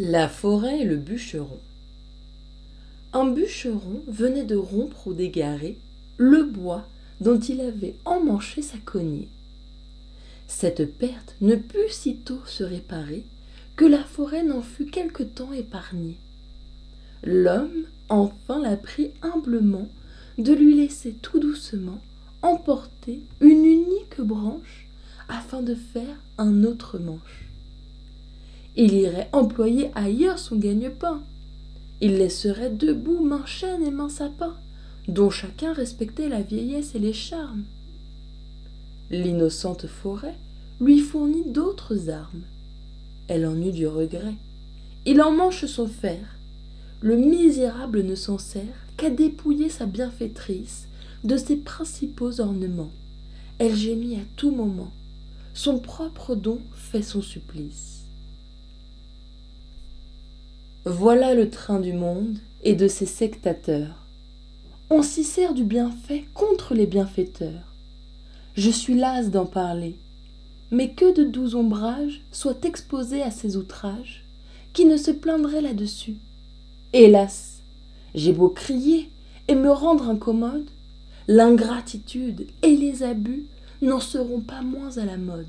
La forêt et le bûcheron. Un bûcheron venait de rompre ou d'égarer le bois dont il avait emmanché sa cognée. Cette perte ne put sitôt se réparer que la forêt n'en fut quelque temps épargnée. L'homme enfin la prit humblement de lui laisser tout doucement emporter une unique branche afin de faire un autre manche il irait employer ailleurs son gagne-pain. Il laisserait debout main chêne et main sapin, dont chacun respectait la vieillesse et les charmes. L'innocente forêt lui fournit d'autres armes. Elle en eut du regret. Il en manche son fer. Le misérable ne s'en sert qu'à dépouiller sa bienfaitrice de ses principaux ornements. Elle gémit à tout moment. Son propre don fait son supplice. Voilà le train du monde et de ses sectateurs. On s'y sert du bienfait contre les bienfaiteurs. Je suis lasse d'en parler, mais que de doux ombrages soient exposés à ces outrages, qui ne se plaindraient là-dessus. Hélas, j'ai beau crier et me rendre incommode, l'ingratitude et les abus n'en seront pas moins à la mode.